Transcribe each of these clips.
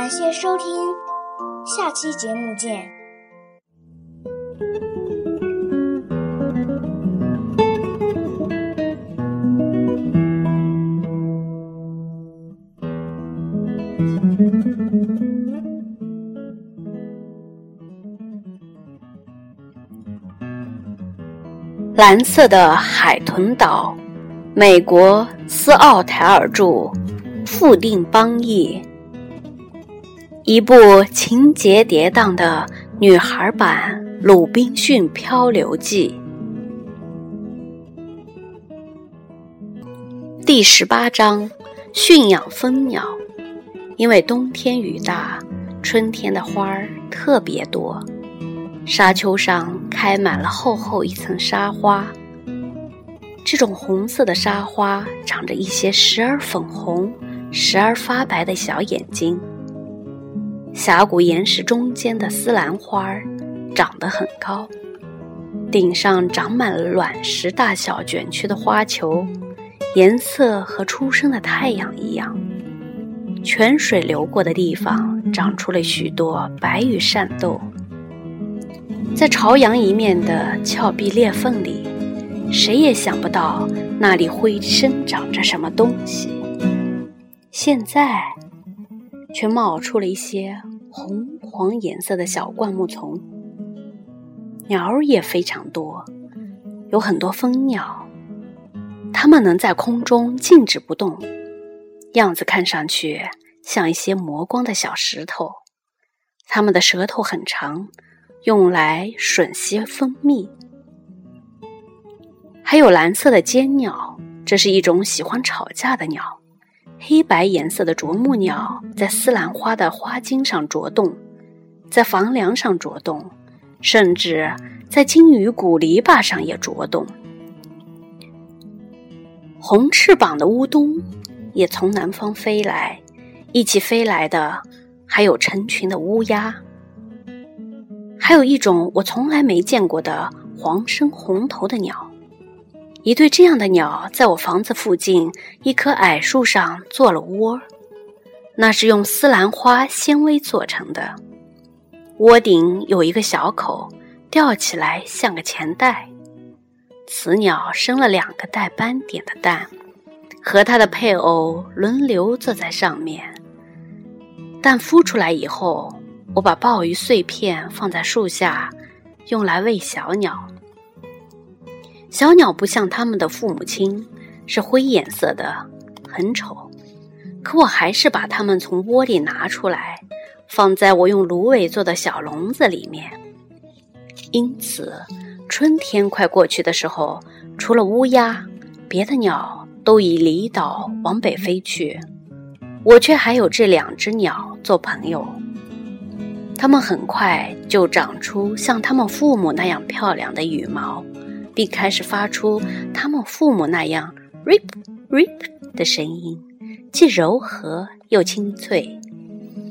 感谢收听，下期节目见。蓝色的海豚岛，美国斯奥台尔著，富定邦译。一部情节跌宕的女孩版《鲁滨逊漂流记》第十八章：驯养蜂鸟。因为冬天雨大，春天的花儿特别多。沙丘上开满了厚厚一层沙花，这种红色的沙花长着一些时而粉红、时而发白的小眼睛。峡谷岩石中间的丝兰花儿长得很高，顶上长满了卵石大小卷曲的花球，颜色和初升的太阳一样。泉水流过的地方长出了许多白羽扇豆。在朝阳一面的峭壁裂缝里，谁也想不到那里会生长着什么东西。现在，却冒出了一些红黄颜色的小灌木丛。鸟儿也非常多，有很多蜂鸟，它们能在空中静止不动，样子看上去像一些磨光的小石头。它们的舌头很长。用来吮吸蜂蜜，还有蓝色的尖鸟，这是一种喜欢吵架的鸟。黑白颜色的啄木鸟在丝兰花的花茎上啄动，在房梁上啄动，甚至在金鱼骨篱笆上也啄动。红翅膀的乌冬也从南方飞来，一起飞来的还有成群的乌鸦。还有一种我从来没见过的黄身红头的鸟，一对这样的鸟在我房子附近一棵矮树上做了窝，那是用丝兰花纤维做成的，窝顶有一个小口，吊起来像个钱袋。雌鸟生了两个带斑点的蛋，和它的配偶轮流坐在上面。蛋孵出来以后。我把鲍鱼碎片放在树下，用来喂小鸟。小鸟不像它们的父母亲，是灰颜色的，很丑。可我还是把它们从窝里拿出来，放在我用芦苇做的小笼子里面。因此，春天快过去的时候，除了乌鸦，别的鸟都已离岛往北飞去，我却还有这两只鸟做朋友。它们很快就长出像它们父母那样漂亮的羽毛，并开始发出它们父母那样 “rip rip” 的声音，既柔和又清脆，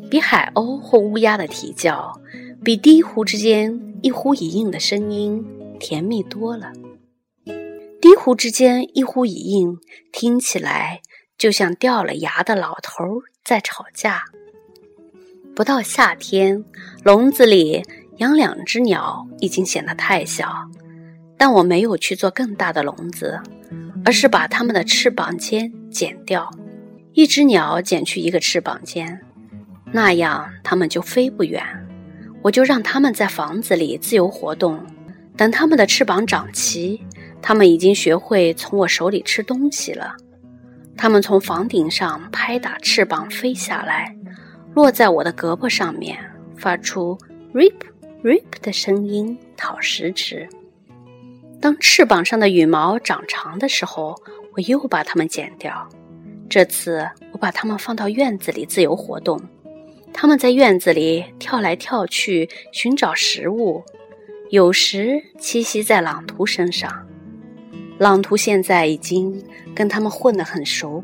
比海鸥或乌鸦的啼叫，比低呼之间一呼一应的声音甜蜜多了。低呼之间一呼一应，听起来就像掉了牙的老头在吵架。不到夏天，笼子里养两只鸟已经显得太小，但我没有去做更大的笼子，而是把它们的翅膀尖剪掉，一只鸟剪去一个翅膀尖，那样它们就飞不远。我就让它们在房子里自由活动，等它们的翅膀长齐，它们已经学会从我手里吃东西了。它们从房顶上拍打翅膀飞下来。落在我的胳膊上面，发出 “rip rip” 的声音，讨食吃。当翅膀上的羽毛长长的时候，我又把它们剪掉。这次我把它们放到院子里自由活动，它们在院子里跳来跳去寻找食物，有时栖息在朗图身上。朗图现在已经跟它们混得很熟。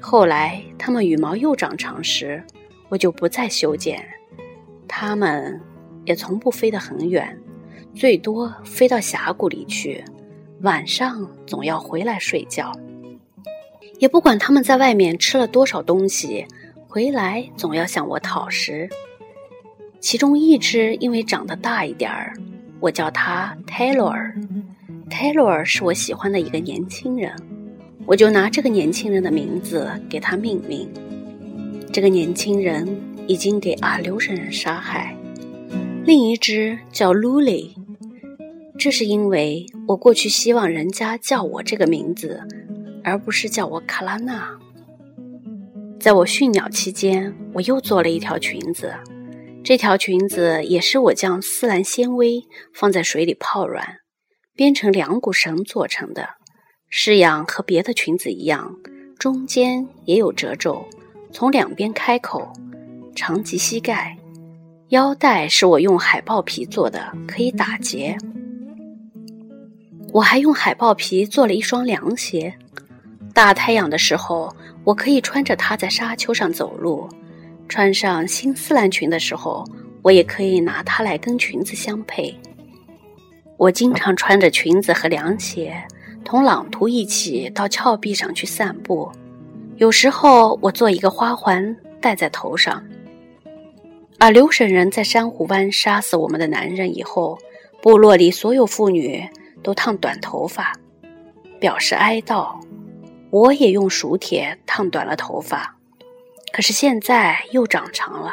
后来它们羽毛又长长时，我就不再修剪，它们也从不飞得很远，最多飞到峡谷里去。晚上总要回来睡觉，也不管他们在外面吃了多少东西，回来总要向我讨食。其中一只因为长得大一点儿，我叫它 Taylor。Taylor 是我喜欢的一个年轻人，我就拿这个年轻人的名字给他命名。这个年轻人已经给阿留申人杀害。另一只叫 Luli，这是因为我过去希望人家叫我这个名字，而不是叫我卡拉娜。在我驯鸟期间，我又做了一条裙子。这条裙子也是我将丝兰纤维放在水里泡软，编成两股绳做成的。式样和别的裙子一样，中间也有褶皱，从两边开口，长及膝盖。腰带是我用海豹皮做的，可以打结。我还用海豹皮做了一双凉鞋，大太阳的时候，我可以穿着它在沙丘上走路。穿上新丝兰裙的时候，我也可以拿它来跟裙子相配。我经常穿着裙子和凉鞋，同朗图一起到峭壁上去散步。有时候我做一个花环戴在头上。而留省人在珊瑚湾杀死我们的男人以后，部落里所有妇女都烫短头发，表示哀悼。我也用熟铁烫短了头发。可是现在又长长了，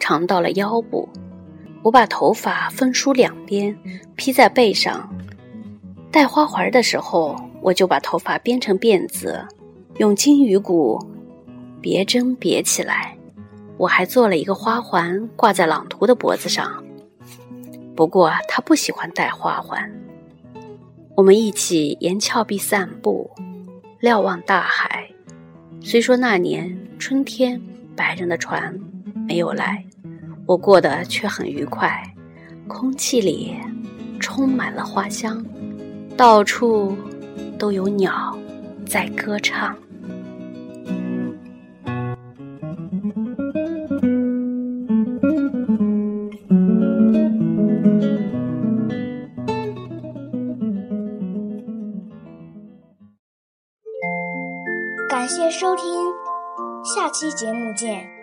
长到了腰部。我把头发分梳两边，披在背上。戴花环的时候，我就把头发编成辫子，用金鱼骨别针别起来。我还做了一个花环挂在朗图的脖子上，不过他不喜欢戴花环。我们一起沿峭壁散步，瞭望大海。虽说那年春天白人的船没有来，我过得却很愉快。空气里充满了花香，到处都有鸟在歌唱。收听，下期节目见。